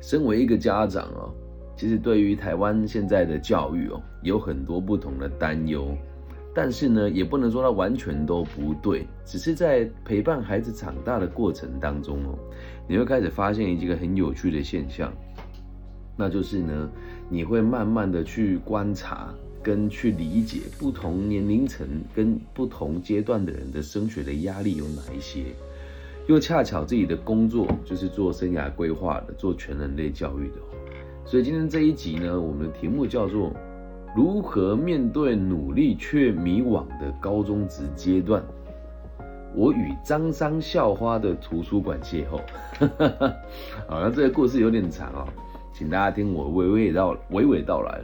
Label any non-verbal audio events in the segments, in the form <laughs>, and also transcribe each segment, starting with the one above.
身为一个家长哦，其实对于台湾现在的教育哦，有很多不同的担忧。但是呢，也不能说它完全都不对，只是在陪伴孩子长大的过程当中哦，你会开始发现一个很有趣的现象，那就是呢，你会慢慢的去观察跟去理解不同年龄层跟不同阶段的人的升学的压力有哪一些，又恰巧自己的工作就是做生涯规划的，做全人类教育的，所以今天这一集呢，我们的题目叫做。如何面对努力却迷惘的高中职阶段？我与张三校花的图书馆邂逅。<laughs> 好，那这个故事有点长哦，请大家听我娓娓道娓娓道来。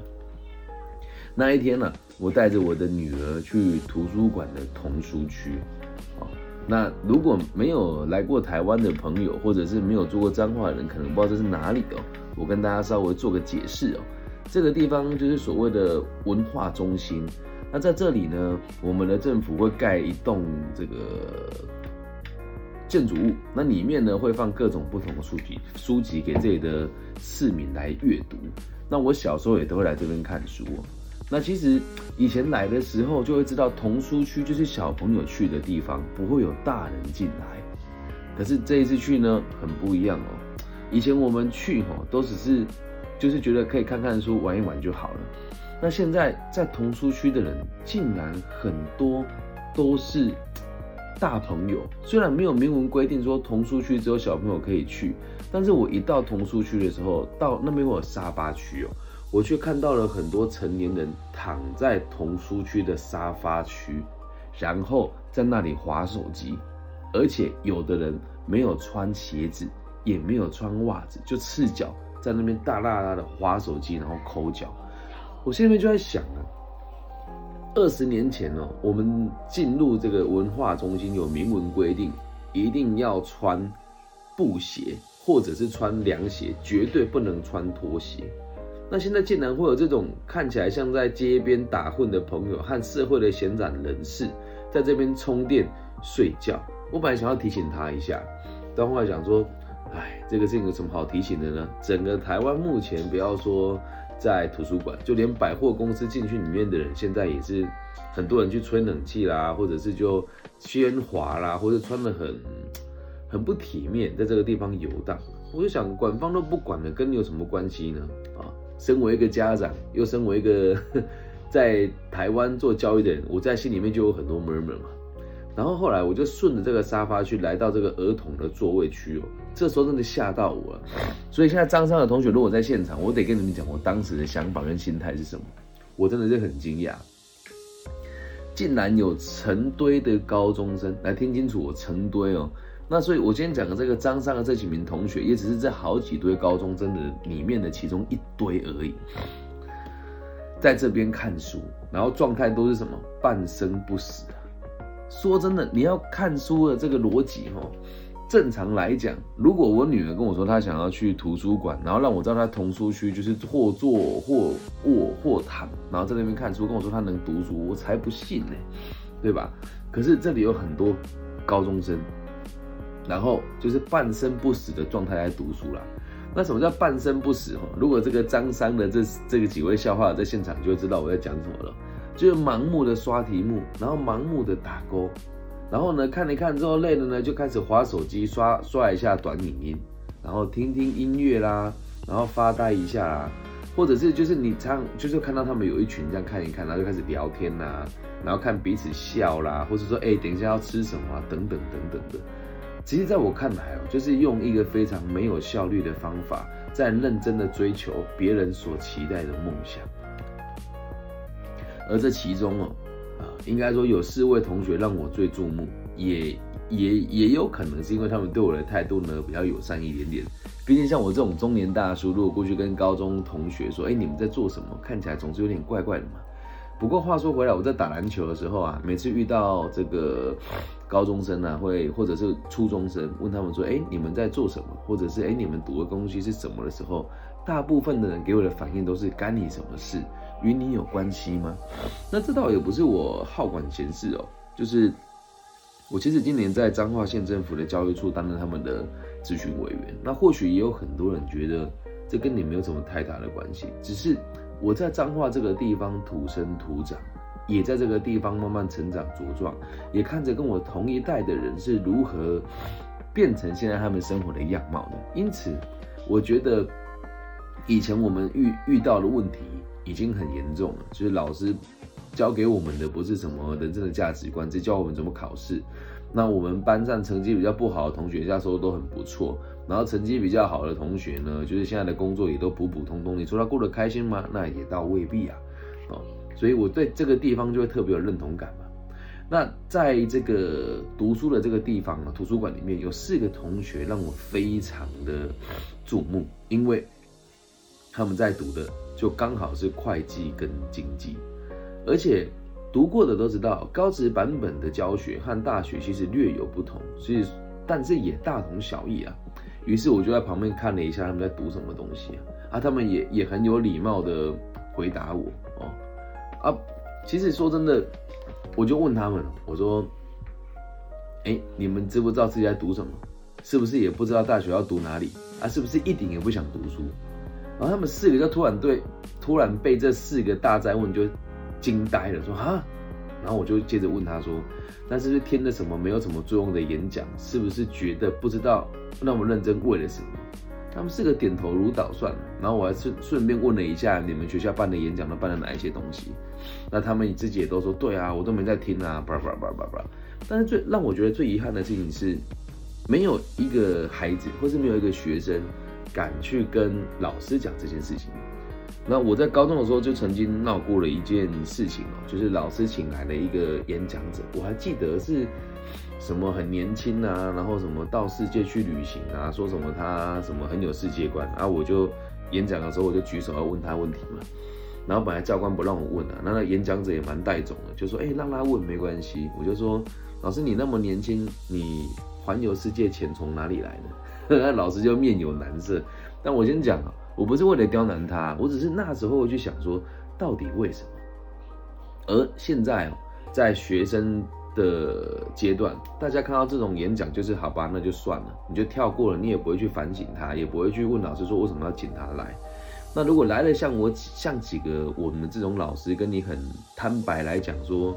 那一天呢，我带着我的女儿去图书馆的童书区。啊那如果没有来过台湾的朋友，或者是没有做过脏话的人，可能不知道这是哪里哦。我跟大家稍微做个解释哦。这个地方就是所谓的文化中心。那在这里呢，我们的政府会盖一栋这个建筑物，那里面呢会放各种不同的书籍，书籍给这里的市民来阅读。那我小时候也都会来这边看书。那其实以前来的时候就会知道，童书区就是小朋友去的地方，不会有大人进来。可是这一次去呢，很不一样哦。以前我们去哦，都只是。就是觉得可以看看书、玩一玩就好了。那现在在童书区的人，竟然很多都是大朋友。虽然没有明文规定说童书区只有小朋友可以去，但是我一到童书区的时候，到那边会有沙发区哦，我却看到了很多成年人躺在童书区的沙发区，然后在那里划手机，而且有的人没有穿鞋子，也没有穿袜子，就赤脚。在那边大大大的划手机，然后抠脚，我心里面就在想啊，二十年前哦，我们进入这个文化中心有明文规定，一定要穿布鞋或者是穿凉鞋，绝对不能穿拖鞋。那现在竟然会有这种看起来像在街边打混的朋友和社会的闲散人士，在这边充电睡觉。我本来想要提醒他一下，但后来想说。哎，这个事情有什么好提醒的呢？整个台湾目前，不要说在图书馆，就连百货公司进去里面的人，现在也是很多人去吹冷气啦，或者是就喧哗啦，或者穿的很 <laughs> 很不体面，在这个地方游荡。我就想，管方都不管了，跟你有什么关系呢？啊，身为一个家长，又身为一个 <laughs> 在台湾做教育的人，我在心里面就有很多 murmur 嘛。然后后来我就顺着这个沙发去来到这个儿童的座位区哦，这时候真的吓到我了。所以现在张三的同学如果在现场，我得跟你们讲我当时的想法跟心态是什么。我真的是很惊讶，竟然有成堆的高中生来听清楚我成堆哦。那所以我今天讲的这个张三的这几名同学，也只是这好几堆高中生的里面的其中一堆而已，在这边看书，然后状态都是什么半生不死。说真的，你要看书的这个逻辑哦，正常来讲，如果我女儿跟我说她想要去图书馆，然后让我知道她童书区就是或坐或卧或躺，然后在那边看书，跟我说她能读书，我才不信呢，对吧？可是这里有很多高中生，然后就是半生不死的状态来读书啦。那什么叫半生不死？哈，如果这个张三的这这个几位笑话在现场，就会知道我在讲什么了。就是盲目的刷题目，然后盲目的打勾，然后呢看一看之后累了呢，就开始划手机刷刷一下短影音，然后听听音乐啦，然后发呆一下啦，或者是就是你常就是看到他们有一群这样看一看，然后就开始聊天啦，然后看彼此笑啦，或者说哎等一下要吃什么等等等等的。其实在我看来哦，就是用一个非常没有效率的方法，在认真的追求别人所期待的梦想。而这其中哦，啊，应该说有四位同学让我最注目，也也也有可能是因为他们对我的态度呢比较友善一点点。毕竟像我这种中年大叔，如果过去跟高中同学说，哎，你们在做什么？看起来总是有点怪怪的嘛。不过话说回来，我在打篮球的时候啊，每次遇到这个高中生啊，会或者是初中生，问他们说，哎，你们在做什么？或者是哎，你们读的东西是什么的时候，大部分的人给我的反应都是干你什么事？与你有关系吗？那这倒也不是我好管闲事哦，就是我其实今年在彰化县政府的教育处担任他们的咨询委员。那或许也有很多人觉得这跟你没有什么太大的关系。只是我在彰化这个地方土生土长，也在这个地方慢慢成长茁壮，也看着跟我同一代的人是如何变成现在他们生活的样貌的。因此，我觉得以前我们遇遇到的问题已经很严重了，就是老师教给我们的不是什么人生的价值观，只教我们怎么考试。那我们班上成绩比较不好的同学，那时候都很不错。然后成绩比较好的同学呢，就是现在的工作也都普普通通。你说他过得开心吗？那也倒未必啊。哦，所以我对这个地方就会特别有认同感嘛。那在这个读书的这个地方啊，图书馆里面有四个同学让我非常的注目，因为他们在读的就刚好是会计跟经济，而且。读过的都知道，高职版本的教学和大学其实略有不同，所以但是也大同小异啊。于是我就在旁边看了一下他们在读什么东西啊，他们也也很有礼貌的回答我，啊，其实说真的，我就问他们，我说，哎，你们知不知道自己在读什么？是不是也不知道大学要读哪里？啊，是不是一点也不想读书？然后他们四个就突然对，突然被这四个大灾问就。惊呆了，说啊，然后我就接着问他说，那是不是听了什么没有什么作用的演讲？是不是觉得不知道那么认真为了什么？他们四个点头如捣蒜，然后我还顺顺便问了一下你们学校办的演讲都办了哪一些东西？那他们自己也都说对啊，我都没在听啊，叭叭叭叭叭。但是最让我觉得最遗憾的事情是，没有一个孩子或是没有一个学生敢去跟老师讲这件事情。那我在高中的时候就曾经闹过了一件事情哦，就是老师请来了一个演讲者，我还记得是什么很年轻啊，然后什么到世界去旅行啊，说什么他什么很有世界观啊，我就演讲的时候我就举手要问他问题嘛，然后本来教官不让我问啊，那那演讲者也蛮带种的，就说哎让他问没关系，我就说老师你那么年轻，你环游世界钱从哪里来的？<laughs> 那老师就面有难色，但我先讲啊。我不是为了刁难他，我只是那时候就想说，到底为什么？而现在，在学生的阶段，大家看到这种演讲，就是好吧，那就算了，你就跳过了，你也不会去反省他，也不会去问老师说为什么要请他来。那如果来了像我像几个我们这种老师，跟你很坦白来讲说。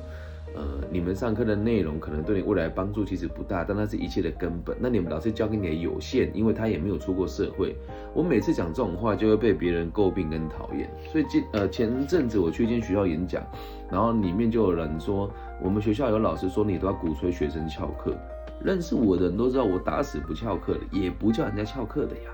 呃，你们上课的内容可能对你未来帮助其实不大，但那是一切的根本。那你们老师教给你的有限，因为他也没有出过社会。我每次讲这种话，就会被别人诟病跟讨厌。所以今呃前阵子我去一间学校演讲，然后里面就有人说，我们学校有老师说你都要鼓吹学生翘课。认识我的人都知道，我打死不翘课的，也不叫人家翘课的呀。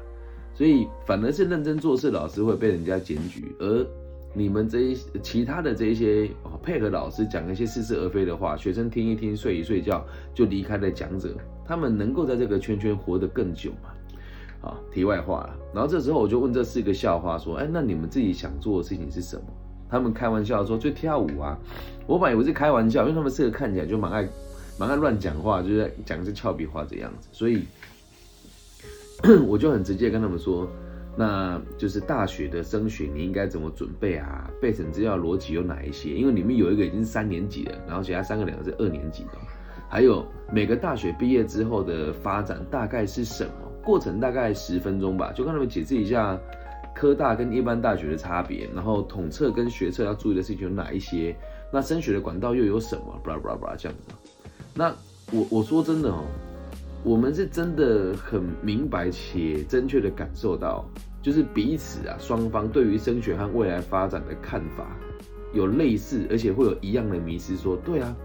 所以反而是认真做事老师会被人家检举，而。你们这一其他的这一些配合老师讲一些似是而非的话，学生听一听睡一睡觉就离开了讲者，他们能够在这个圈圈活得更久吗？啊，题外话了。然后这时候我就问这四个笑话说，哎，那你们自己想做的事情是什么？他们开玩笑说就跳舞啊。我本来以为是开玩笑，因为他们四个看起来就蛮爱蛮爱乱讲话，就是讲一些俏皮话这样子，所以 <coughs> 我就很直接跟他们说。那就是大学的升学，你应该怎么准备啊？备审资料逻辑有哪一些？因为里面有一个已经是三年级了，然后其他三个两个是二年级的。还有每个大学毕业之后的发展大概是什么过程？大概十分钟吧，就跟他们解释一下科大跟一般大学的差别，然后统测跟学测要注意的事情有哪一些？那升学的管道又有什么？巴拉巴拉巴拉这样子。那我我说真的哦。我们是真的很明白且正确的感受到，就是彼此啊双方对于升学和未来发展的看法有类似，而且会有一样的迷失。说对啊，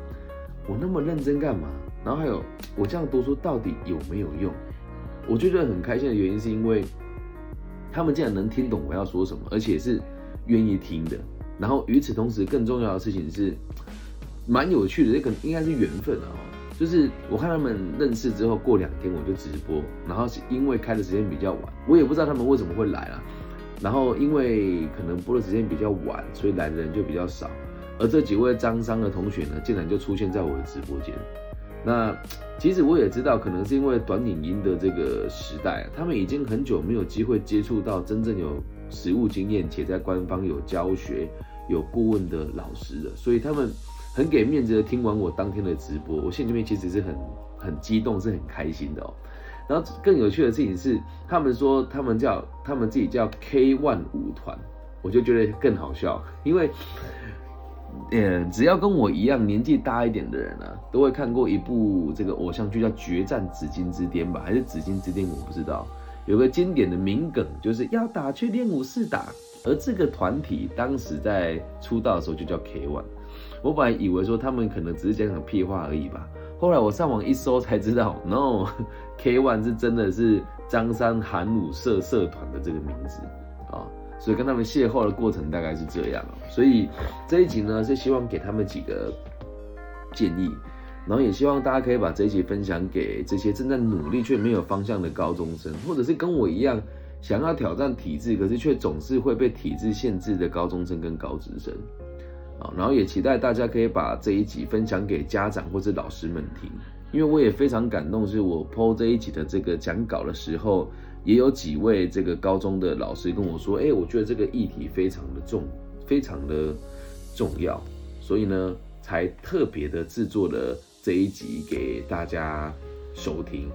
我那么认真干嘛？然后还有我这样读书到底有没有用？我觉得很开心的原因是因为他们竟然能听懂我要说什么，而且是愿意听的。然后与此同时，更重要的事情是蛮有趣的，这个应该是缘分啊。就是我看他们认识之后，过两天我就直播，然后是因为开的时间比较晚，我也不知道他们为什么会来啊。然后因为可能播的时间比较晚，所以来的人就比较少。而这几位张商的同学呢，竟然就出现在我的直播间。那 <tsk> 其实我也知道，可能是因为短影音的这个时代，他们已经很久没有机会接触到真正有实务经验且在官方有教学、有顾问的老师了，所以他们。很给面子的听完我当天的直播，我心里面其实是很很激动，是很开心的哦。然后更有趣的事情是，他们说他们叫他们自己叫 K One 舞团，我就觉得更好笑，因为，嗯，只要跟我一样年纪大一点的人啊，都会看过一部这个偶像剧叫《决战紫金之巅》吧，还是《紫金之巅》，我不知道。有个经典的名梗，就是要打去练武室打。而这个团体当时在出道的时候就叫 K One，我本来以为说他们可能只是讲讲屁话而已吧。后来我上网一搜才知道，No，K <laughs> One 是真的是张三韩武社社团的这个名字啊。所以跟他们邂逅的过程大概是这样。所以这一集呢是希望给他们几个建议。然后也希望大家可以把这一集分享给这些正在努力却没有方向的高中生，或者是跟我一样想要挑战体制，可是却总是会被体制限制的高中生跟高职生。啊，然后也期待大家可以把这一集分享给家长或者老师们听，因为我也非常感动，是我 PO 这一集的这个讲稿的时候，也有几位这个高中的老师跟我说，哎，我觉得这个议题非常的重，非常的重要，所以呢，才特别的制作了。这一集给大家收听，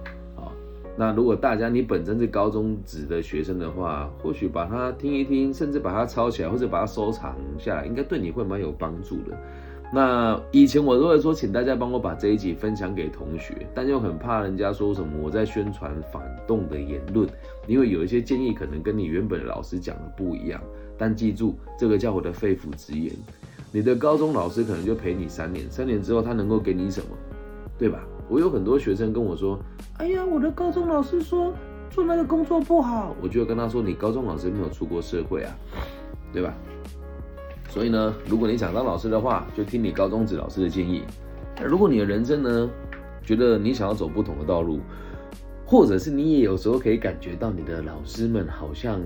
那如果大家你本身是高中职的学生的话，或许把它听一听，甚至把它抄起来，或者把它收藏下来，应该对你会蛮有帮助的。那以前我都会说，请大家帮我把这一集分享给同学，但又很怕人家说什么我在宣传反动的言论，因为有一些建议可能跟你原本老师讲的不一样。但记住，这个叫我的肺腑之言。你的高中老师可能就陪你三年，三年之后他能够给你什么，对吧？我有很多学生跟我说：“哎呀，我的高中老师说做那个工作不好。”我就跟他说：“你高中老师没有出过社会啊，对吧？”所以呢，如果你想当老师的话，就听你高中职老师的建议。如果你的人生呢，觉得你想要走不同的道路，或者是你也有时候可以感觉到你的老师们好像。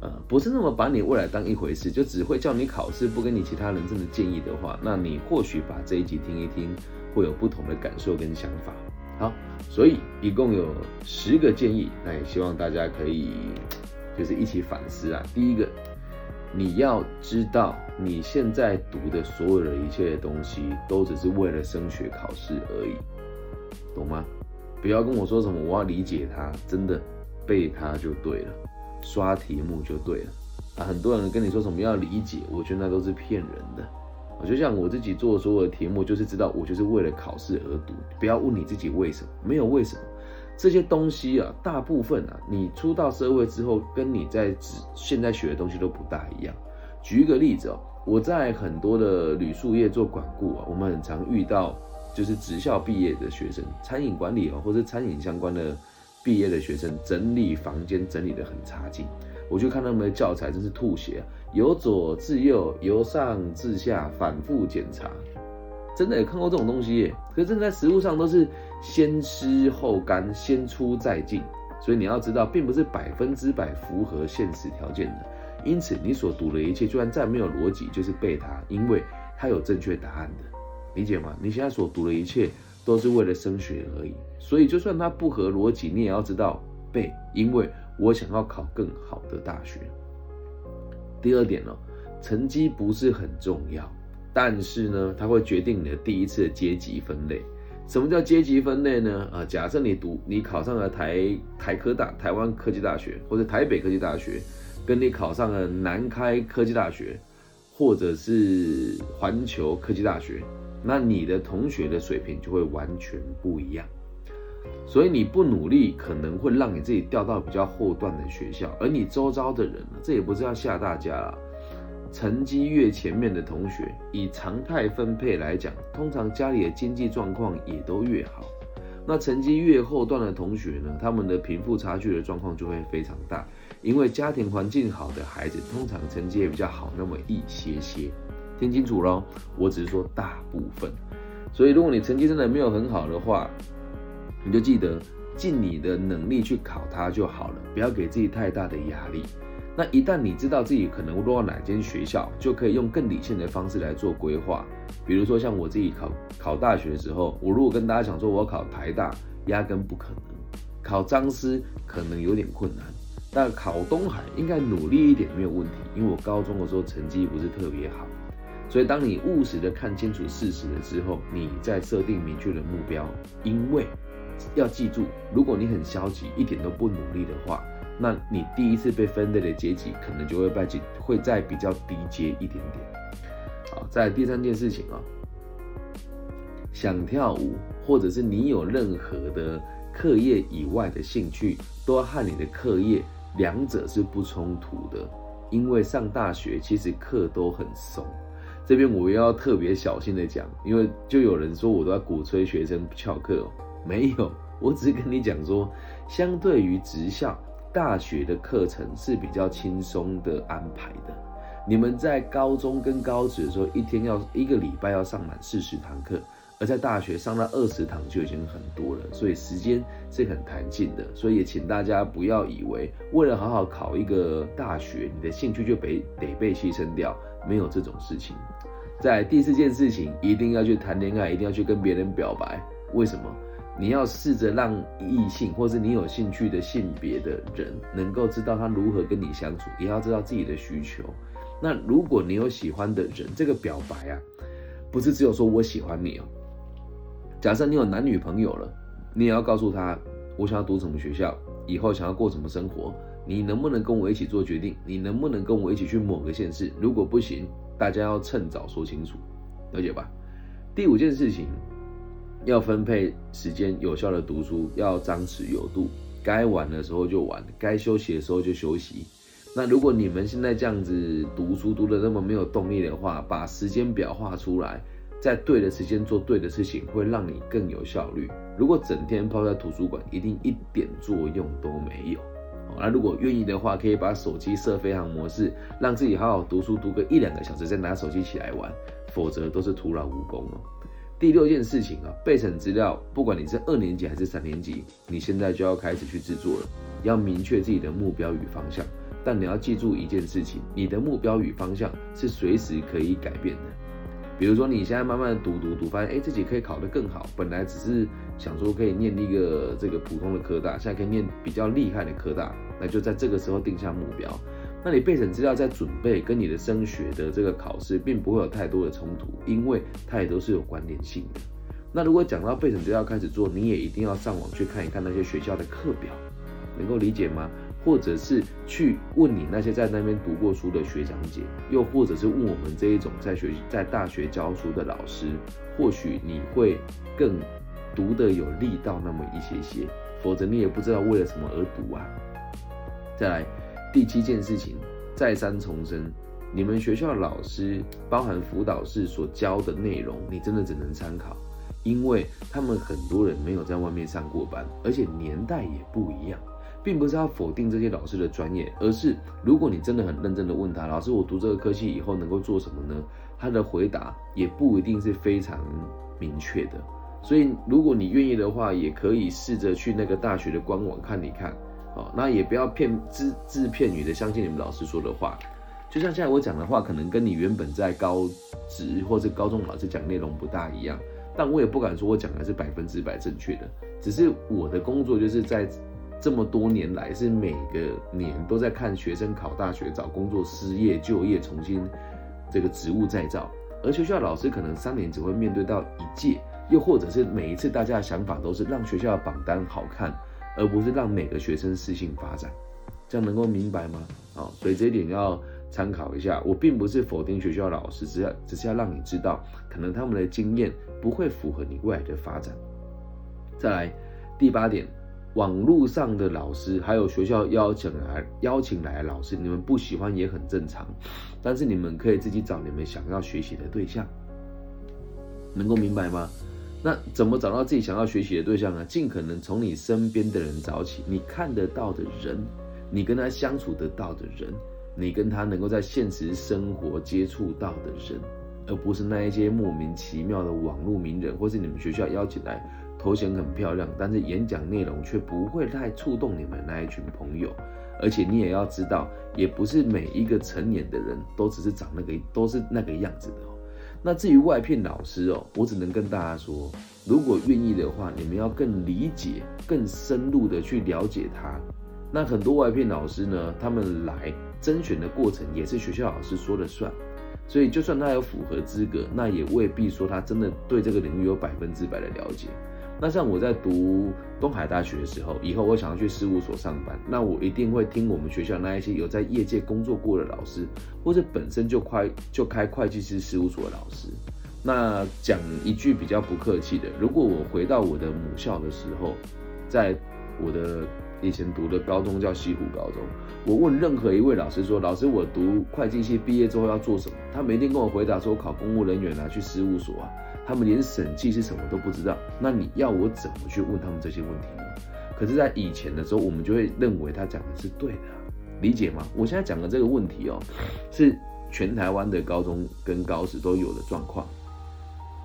呃，不是那么把你未来当一回事，就只会叫你考试，不跟你其他人真的建议的话，那你或许把这一集听一听，会有不同的感受跟想法。好，所以一共有十个建议，那也希望大家可以就是一起反思啊。第一个，你要知道你现在读的所有的一切的东西，都只是为了升学考试而已，懂吗？不要跟我说什么我要理解它，真的背它就对了。刷题目就对了啊！很多人跟你说什么要理解，我觉得那都是骗人的。我就像我自己做所有的题目，就是知道我就是为了考试而读。不要问你自己为什么，没有为什么。这些东西啊，大部分啊，你出到社会之后，跟你在职现在学的东西都不大一样。举一个例子哦，我在很多的旅宿业做管顾啊，我们很常遇到就是职校毕业的学生，餐饮管理啊，或者餐饮相关的。毕业的学生整理房间整理得很差劲，我就看他们的教材真是吐血啊！由左至右，由上至下，反复检查，真的有看过这种东西耶。可是在实物上都是先湿后干，先出再进，所以你要知道，并不是百分之百符合现实条件的。因此，你所读的一切，就算再没有逻辑，就是背它，因为它有正确答案的，理解吗？你现在所读的一切。都是为了升学而已，所以就算它不合逻辑，你也要知道背，因为我想要考更好的大学。第二点呢，成绩不是很重要，但是呢，它会决定你的第一次阶级分类。什么叫阶级分类呢？啊，假设你读你考上了台台科大、台湾科技大学，或者台北科技大学，跟你考上了南开科技大学，或者是环球科技大学。那你的同学的水平就会完全不一样，所以你不努力，可能会让你自己掉到比较后段的学校。而你周遭的人呢，这也不是要吓大家啦，成绩越前面的同学，以常态分配来讲，通常家里的经济状况也都越好。那成绩越后段的同学呢，他们的贫富差距的状况就会非常大，因为家庭环境好的孩子，通常成绩也比较好那么一些些。听清楚喽，我只是说大部分，所以如果你成绩真的没有很好的话，你就记得尽你的能力去考它就好了，不要给自己太大的压力。那一旦你知道自己可能落到哪间学校，就可以用更理性的方式来做规划。比如说像我自己考考大学的时候，我如果跟大家讲说我要考台大，压根不可能；考张师可能有点困难，但考东海应该努力一点没有问题，因为我高中的时候成绩不是特别好。所以，当你务实的看清楚事实了之后，你再设定明确的目标，因为要记住，如果你很消极，一点都不努力的话，那你第一次被分类的阶级可能就会被会在比较低阶一点点。好，在第三件事情啊，想跳舞，或者是你有任何的课业以外的兴趣，都要和你的课业两者是不冲突的。因为上大学其实课都很松。这边我要特别小心的讲，因为就有人说我都在鼓吹学生翘课哦，没有，我只是跟你讲说，相对于职校，大学的课程是比较轻松的安排的。你们在高中跟高职的时候，一天要一个礼拜要上满四十堂课，而在大学上到二十堂就已经很多了，所以时间是很弹性的。所以也请大家不要以为为了好好考一个大学，你的兴趣就被得被牺牲掉。没有这种事情，在第四件事情，一定要去谈恋爱，一定要去跟别人表白。为什么？你要试着让异性，或是你有兴趣的性别的人，能够知道他如何跟你相处，也要知道自己的需求。那如果你有喜欢的人，这个表白啊，不是只有说我喜欢你哦。假设你有男女朋友了，你也要告诉他，我想要读什么学校，以后想要过什么生活。你能不能跟我一起做决定？你能不能跟我一起去某个县市？如果不行，大家要趁早说清楚，了解吧？第五件事情，要分配时间，有效的读书，要张弛有度，该玩的时候就玩，该休息的时候就休息。那如果你们现在这样子读书读的那么没有动力的话，把时间表画出来，在对的时间做对的事情，会让你更有效率。如果整天泡在图书馆，一定一点作用都没有。那如果愿意的话，可以把手机设飞行模式，让自己好好读书，读个一两个小时，再拿手机起来玩，否则都是徒劳无功哦。第六件事情啊，备审资料，不管你是二年级还是三年级，你现在就要开始去制作了，要明确自己的目标与方向。但你要记住一件事情，你的目标与方向是随时可以改变的。比如说你现在慢慢读读读，发现哎自己可以考得更好，本来只是想说可以念一个这个普通的科大，现在可以念比较厉害的科大。那就在这个时候定下目标，那你备审资料在准备跟你的升学的这个考试，并不会有太多的冲突，因为它也都是有关联性的。那如果讲到备审资料开始做，你也一定要上网去看一看那些学校的课表，能够理解吗？或者是去问你那些在那边读过书的学长姐，又或者是问我们这一种在学在大学教书的老师，或许你会更读得有力道那么一些些，否则你也不知道为了什么而读啊。再来第七件事情，再三重申，你们学校老师包含辅导室所教的内容，你真的只能参考，因为他们很多人没有在外面上过班，而且年代也不一样，并不是要否定这些老师的专业，而是如果你真的很认真的问他，老师我读这个科系以后能够做什么呢？他的回答也不一定是非常明确的，所以如果你愿意的话，也可以试着去那个大学的官网看一看。那也不要骗只字片语的相信你们老师说的话，就像现在我讲的话，可能跟你原本在高职或者高中老师讲内容不大一样，但我也不敢说我讲的是百分之百正确的，只是我的工作就是在这么多年来，是每个年都在看学生考大学、找工作、失业、就业、重新这个职务再造，而学校老师可能三年只会面对到一届，又或者是每一次大家的想法都是让学校的榜单好看。而不是让每个学生适性发展，这样能够明白吗？好，所以这一点要参考一下。我并不是否定学校老师，只要只是要让你知道，可能他们的经验不会符合你未来的发展。再来，第八点，网络上的老师还有学校邀请来邀请来的老师，你们不喜欢也很正常，但是你们可以自己找你们想要学习的对象，能够明白吗？那怎么找到自己想要学习的对象呢？尽可能从你身边的人找起，你看得到的人，你跟他相处得到的人，你跟他能够在现实生活接触到的人，而不是那一些莫名其妙的网络名人，或是你们学校邀请来，头衔很漂亮，但是演讲内容却不会太触动你们那一群朋友。而且你也要知道，也不是每一个成年的人都只是长那个，都是那个样子的。那至于外聘老师哦，我只能跟大家说，如果愿意的话，你们要更理解、更深入的去了解他。那很多外聘老师呢，他们来甄选的过程也是学校老师说了算，所以就算他有符合资格，那也未必说他真的对这个领域有百分之百的了解。那像我在读东海大学的时候，以后我想要去事务所上班，那我一定会听我们学校那一些有在业界工作过的老师，或者本身就快就开会计师事务所的老师。那讲一句比较不客气的，如果我回到我的母校的时候，在我的以前读的高中叫西湖高中，我问任何一位老师说：“老师，我读会计系毕业之后要做什么？”他每天跟我回答说：“考公务人员啊，去事务所啊。”他们连审计是什么都不知道。那你要我怎么去问他们这些问题呢？可是，在以前的时候，我们就会认为他讲的是对的，理解吗？我现在讲的这个问题哦，是全台湾的高中跟高职都有的状况。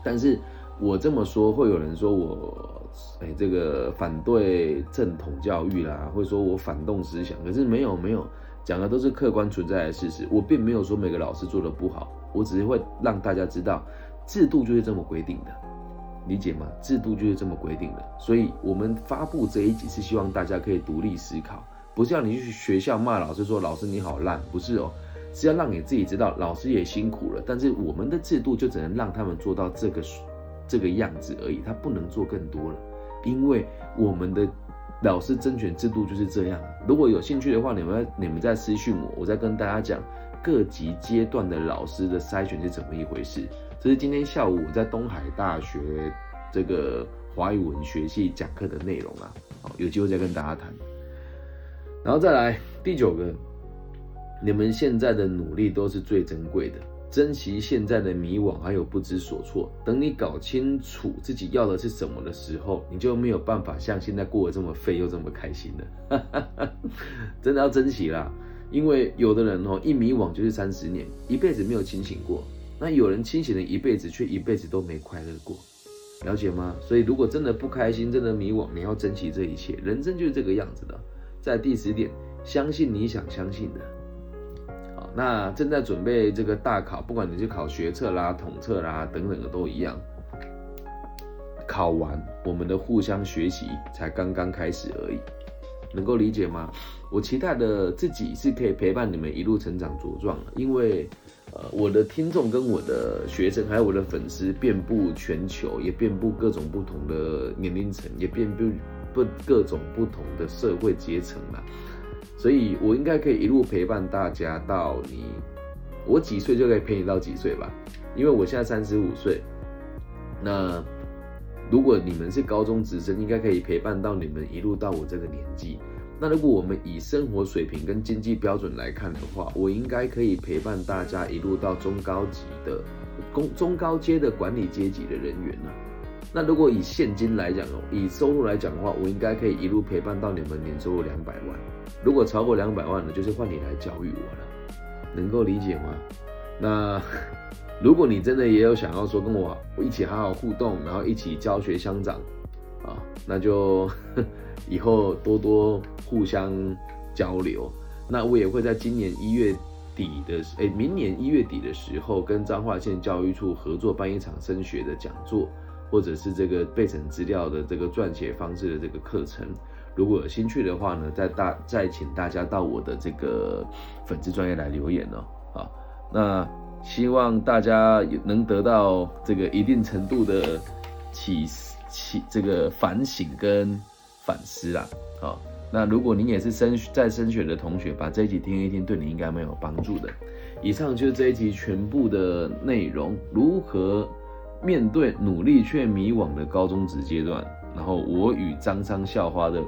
但是我这么说，会有人说我，哎，这个反对正统教育啦，或者说我反动思想。可是没有没有，讲的都是客观存在的事实。我并没有说每个老师做的不好，我只是会让大家知道，制度就是这么规定的，理解吗？制度就是这么规定的。所以我们发布这一集是希望大家可以独立思考，不是要你去学校骂老师说老师你好烂，不是哦。是要让你自己知道，老师也辛苦了，但是我们的制度就只能让他们做到这个这个样子而已，他不能做更多了，因为我们的老师甄选制度就是这样。如果有兴趣的话，你们你们再私讯我，我再跟大家讲各级阶段的老师的筛选是怎么一回事。这是今天下午我在东海大学这个华语文学系讲课的内容啊，好，有机会再跟大家谈。然后再来第九个。你们现在的努力都是最珍贵的，珍惜现在的迷惘还有不知所措。等你搞清楚自己要的是什么的时候，你就没有办法像现在过得这么废又这么开心了。<laughs> 真的要珍惜啦，因为有的人哦，一迷惘就是三十年，一辈子没有清醒过。那有人清醒了一辈子，却一辈子都没快乐过，了解吗？所以如果真的不开心，真的迷惘，你要珍惜这一切。人生就是这个样子的。在第十点，相信你想相信的。好那正在准备这个大考，不管你是考学测啦、统测啦等等的都一样。考完，我们的互相学习才刚刚开始而已，能够理解吗？我期待的自己是可以陪伴你们一路成长茁壮的，因为呃，我的听众跟我的学生还有我的粉丝遍布全球，也遍布各种不同的年龄层，也遍布不各种不同的社会阶层啦。所以，我应该可以一路陪伴大家到你，我几岁就可以陪你到几岁吧？因为我现在三十五岁。那如果你们是高中直升，应该可以陪伴到你们一路到我这个年纪。那如果我们以生活水平跟经济标准来看的话，我应该可以陪伴大家一路到中高级的、中中高阶的管理阶级的人员呢？那如果以现金来讲哦，以收入来讲的话，我应该可以一路陪伴到你们年收入两百万。如果超过两百万呢，就是换你来教育我了，能够理解吗？那 <laughs> 如果你真的也有想要说跟我一起好好互动，然后一起教学相长啊，那就 <laughs> 以后多多互相交流。那我也会在今年一月底的，哎，明年一月底的时候，跟彰化县教育处合作办一场升学的讲座，或者是这个备审资料的这个撰写方式的这个课程。如果有兴趣的话呢，再大再请大家到我的这个粉丝专业来留言哦。啊，那希望大家能得到这个一定程度的启启这个反省跟反思啦。好，那如果您也是升在升学的同学，把这一集听一听，对你应该蛮有帮助的。以上就是这一集全部的内容，如何面对努力却迷惘的高中职阶段。然后我与张商校花的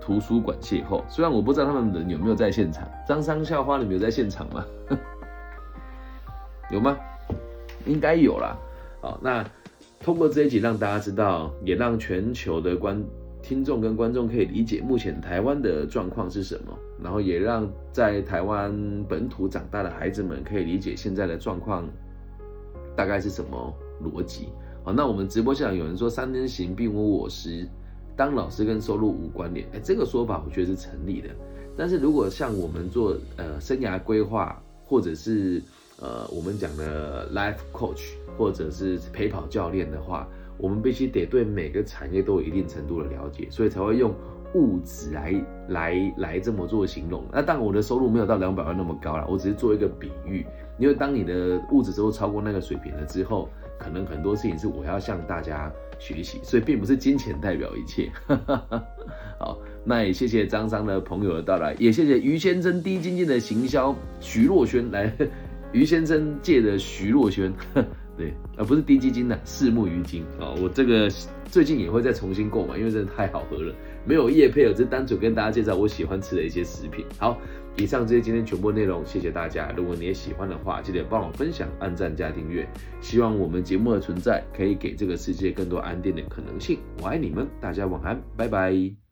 图书馆邂逅，虽然我不知道他们人有没有在现场。张商校花，你们有在现场吗？<laughs> 有吗？应该有啦。好，那通过这一集让大家知道，也让全球的观听众跟观众可以理解目前台湾的状况是什么，然后也让在台湾本土长大的孩子们可以理解现在的状况大概是什么逻辑。好，那我们直播现场有人说“三人行并无我师”，当老师跟收入无关联，哎，这个说法我觉得是成立的。但是如果像我们做呃生涯规划，或者是呃我们讲的 life coach，或者是陪跑教练的话，我们必须得对每个产业都有一定程度的了解，所以才会用物质来来来这么做形容。那当然我的收入没有到两百万那么高了，我只是做一个比喻，因为当你的物质收入超过那个水平了之后。可能很多事情是我要向大家学习，所以并不是金钱代表一切。<laughs> 好，那也谢谢张商的朋友的到来，也谢谢于先生低经济的行销徐若瑄来，<laughs> 于先生借的徐若瑄，对，而不是低基金的四目鱼精啊，我这个最近也会再重新购买，因为真的太好喝了。没有叶配，我只是单纯跟大家介绍我喜欢吃的一些食品。好，以上这些今天全部内容，谢谢大家。如果你也喜欢的话，记得帮我分享、按赞加订阅。希望我们节目的存在可以给这个世界更多安定的可能性。我爱你们，大家晚安，拜拜。